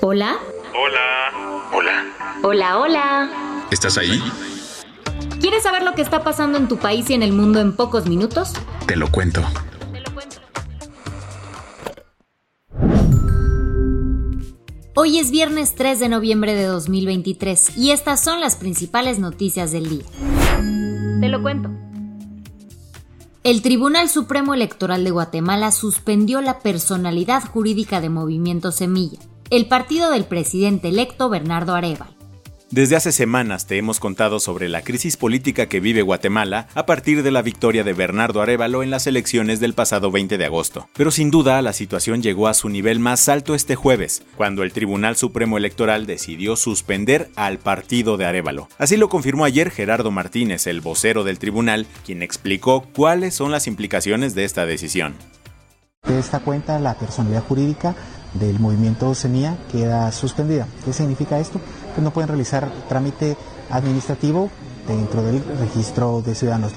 Hola. Hola. Hola. Hola, hola. ¿Estás ahí? ¿Quieres saber lo que está pasando en tu país y en el mundo en pocos minutos? Te lo cuento. Te lo cuento. Hoy es viernes 3 de noviembre de 2023 y estas son las principales noticias del día. Te lo cuento. El Tribunal Supremo Electoral de Guatemala suspendió la personalidad jurídica de Movimiento Semilla, el partido del presidente electo Bernardo Arevalo. Desde hace semanas te hemos contado sobre la crisis política que vive Guatemala a partir de la victoria de Bernardo Arevalo en las elecciones del pasado 20 de agosto. Pero sin duda la situación llegó a su nivel más alto este jueves, cuando el Tribunal Supremo Electoral decidió suspender al partido de Arevalo. Así lo confirmó ayer Gerardo Martínez, el vocero del tribunal, quien explicó cuáles son las implicaciones de esta decisión. De esta cuenta, la personalidad jurídica del movimiento Semilla queda suspendida. ¿Qué significa esto? Que no pueden realizar trámite administrativo dentro del registro de ciudadanos.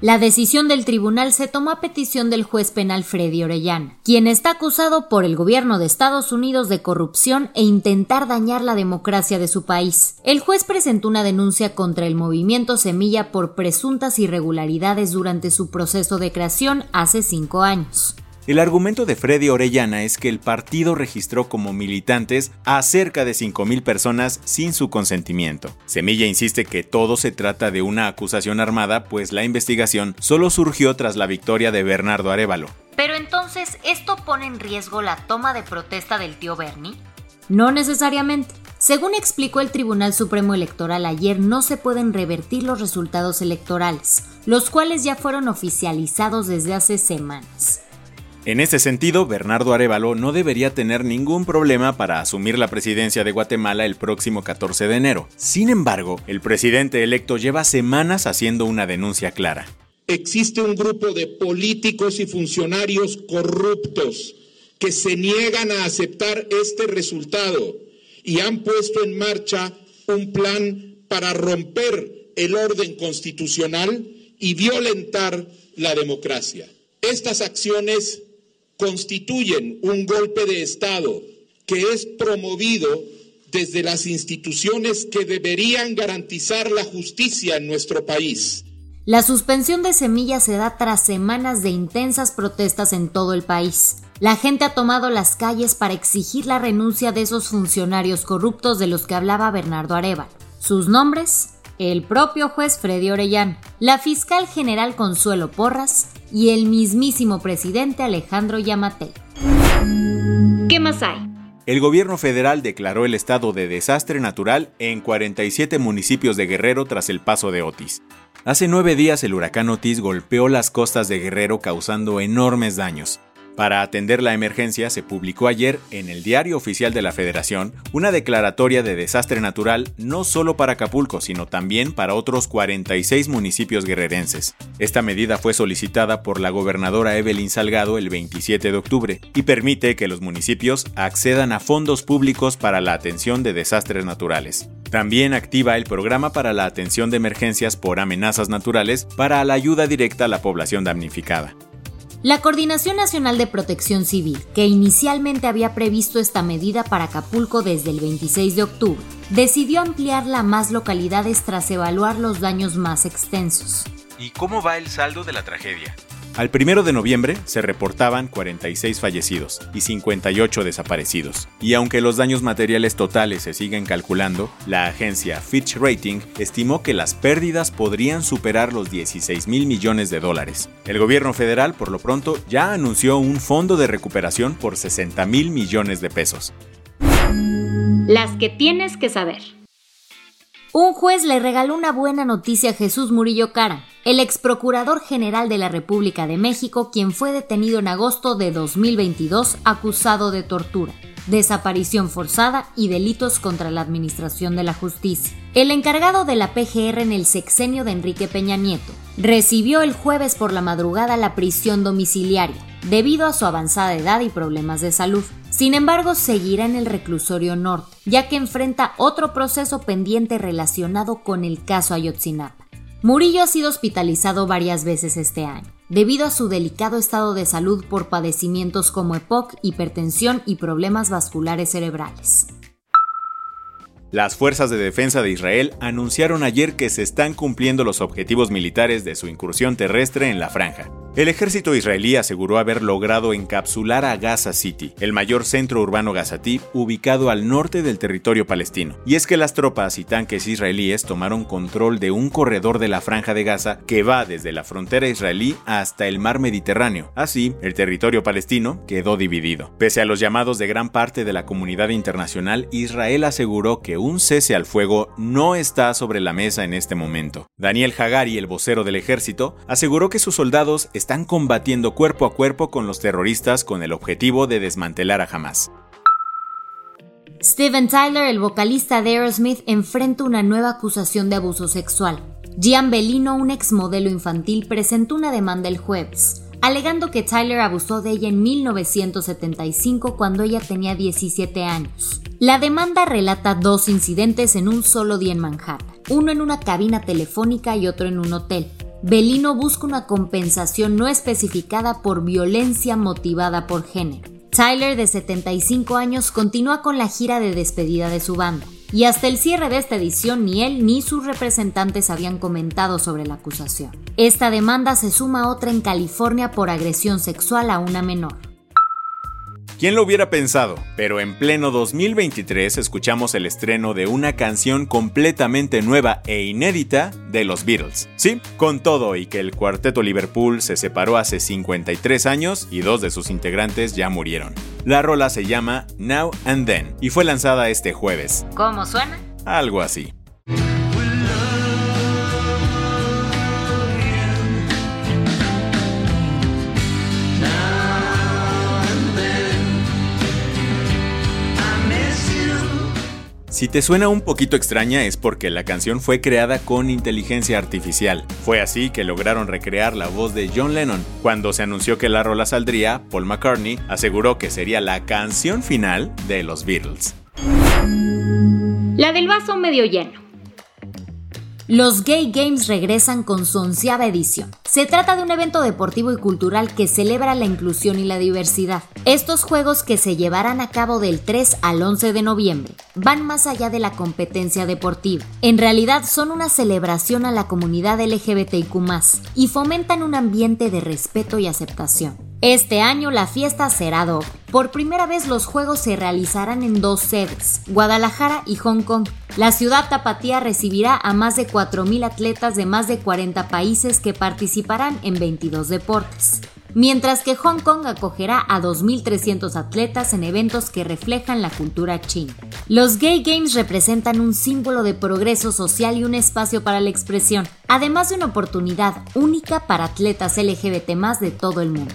La decisión del tribunal se tomó a petición del juez penal Freddy Orellana, quien está acusado por el gobierno de Estados Unidos de corrupción e intentar dañar la democracia de su país. El juez presentó una denuncia contra el movimiento Semilla por presuntas irregularidades durante su proceso de creación hace cinco años. El argumento de Freddy Orellana es que el partido registró como militantes a cerca de 5.000 personas sin su consentimiento. Semilla insiste que todo se trata de una acusación armada, pues la investigación solo surgió tras la victoria de Bernardo Arevalo. Pero entonces, ¿esto pone en riesgo la toma de protesta del tío Bernie? No necesariamente. Según explicó el Tribunal Supremo Electoral ayer, no se pueden revertir los resultados electorales, los cuales ya fueron oficializados desde hace semanas. En ese sentido, Bernardo Arevalo no debería tener ningún problema para asumir la presidencia de Guatemala el próximo 14 de enero. Sin embargo, el presidente electo lleva semanas haciendo una denuncia clara. Existe un grupo de políticos y funcionarios corruptos que se niegan a aceptar este resultado y han puesto en marcha un plan para romper el orden constitucional y violentar la democracia. Estas acciones constituyen un golpe de Estado que es promovido desde las instituciones que deberían garantizar la justicia en nuestro país. La suspensión de semillas se da tras semanas de intensas protestas en todo el país. La gente ha tomado las calles para exigir la renuncia de esos funcionarios corruptos de los que hablaba Bernardo Arevalo. Sus nombres, el propio juez Freddy Orellán, la fiscal general Consuelo Porras y el mismísimo presidente Alejandro Yamatei. ¿Qué más hay? El gobierno federal declaró el estado de desastre natural en 47 municipios de Guerrero tras el paso de Otis. Hace nueve días el huracán Otis golpeó las costas de Guerrero causando enormes daños. Para atender la emergencia se publicó ayer en el Diario Oficial de la Federación una declaratoria de desastre natural no solo para Acapulco, sino también para otros 46 municipios guerrerenses. Esta medida fue solicitada por la gobernadora Evelyn Salgado el 27 de octubre y permite que los municipios accedan a fondos públicos para la atención de desastres naturales. También activa el programa para la atención de emergencias por amenazas naturales para la ayuda directa a la población damnificada. La Coordinación Nacional de Protección Civil, que inicialmente había previsto esta medida para Acapulco desde el 26 de octubre, decidió ampliarla a más localidades tras evaluar los daños más extensos. ¿Y cómo va el saldo de la tragedia? Al 1 de noviembre se reportaban 46 fallecidos y 58 desaparecidos. Y aunque los daños materiales totales se siguen calculando, la agencia Fitch Rating estimó que las pérdidas podrían superar los 16 mil millones de dólares. El gobierno federal, por lo pronto, ya anunció un fondo de recuperación por 60 mil millones de pesos. Las que tienes que saber. Un juez le regaló una buena noticia a Jesús Murillo Cara, el ex procurador general de la República de México, quien fue detenido en agosto de 2022 acusado de tortura, desaparición forzada y delitos contra la administración de la justicia. El encargado de la PGR en el sexenio de Enrique Peña Nieto recibió el jueves por la madrugada la prisión domiciliaria debido a su avanzada edad y problemas de salud. Sin embargo, seguirá en el reclusorio norte, ya que enfrenta otro proceso pendiente relacionado con el caso Ayotzinapa. Murillo ha sido hospitalizado varias veces este año, debido a su delicado estado de salud por padecimientos como EPOC, hipertensión y problemas vasculares cerebrales. Las fuerzas de defensa de Israel anunciaron ayer que se están cumpliendo los objetivos militares de su incursión terrestre en la franja. El ejército israelí aseguró haber logrado encapsular a Gaza City, el mayor centro urbano gazatí ubicado al norte del territorio palestino. Y es que las tropas y tanques israelíes tomaron control de un corredor de la franja de Gaza que va desde la frontera israelí hasta el mar Mediterráneo. Así, el territorio palestino quedó dividido. Pese a los llamados de gran parte de la comunidad internacional, Israel aseguró que un cese al fuego no está sobre la mesa en este momento. Daniel Hagari, el vocero del ejército, aseguró que sus soldados están combatiendo cuerpo a cuerpo con los terroristas con el objetivo de desmantelar a Hamas. Steven Tyler, el vocalista de Aerosmith, enfrenta una nueva acusación de abuso sexual. Gian Bellino, un ex modelo infantil, presentó una demanda el jueves, alegando que Tyler abusó de ella en 1975 cuando ella tenía 17 años. La demanda relata dos incidentes en un solo día en Manhattan, uno en una cabina telefónica y otro en un hotel. Belino busca una compensación no especificada por violencia motivada por género. Tyler, de 75 años, continúa con la gira de despedida de su banda, y hasta el cierre de esta edición ni él ni sus representantes habían comentado sobre la acusación. Esta demanda se suma a otra en California por agresión sexual a una menor. ¿Quién lo hubiera pensado? Pero en pleno 2023 escuchamos el estreno de una canción completamente nueva e inédita de los Beatles. Sí, con todo y que el cuarteto Liverpool se separó hace 53 años y dos de sus integrantes ya murieron. La rola se llama Now and Then y fue lanzada este jueves. ¿Cómo suena? Algo así. Si te suena un poquito extraña es porque la canción fue creada con inteligencia artificial. Fue así que lograron recrear la voz de John Lennon. Cuando se anunció que la rola saldría, Paul McCartney aseguró que sería la canción final de los Beatles. La del vaso medio lleno. Los Gay Games regresan con su onceava edición. Se trata de un evento deportivo y cultural que celebra la inclusión y la diversidad. Estos juegos que se llevarán a cabo del 3 al 11 de noviembre van más allá de la competencia deportiva. En realidad son una celebración a la comunidad LGBTIQ y fomentan un ambiente de respeto y aceptación. Este año la fiesta será doble. Por primera vez los Juegos se realizarán en dos sedes, Guadalajara y Hong Kong. La ciudad tapatía recibirá a más de 4.000 atletas de más de 40 países que participarán en 22 deportes, mientras que Hong Kong acogerá a 2.300 atletas en eventos que reflejan la cultura china. Los Gay Games representan un símbolo de progreso social y un espacio para la expresión, además de una oportunidad única para atletas LGBT de todo el mundo.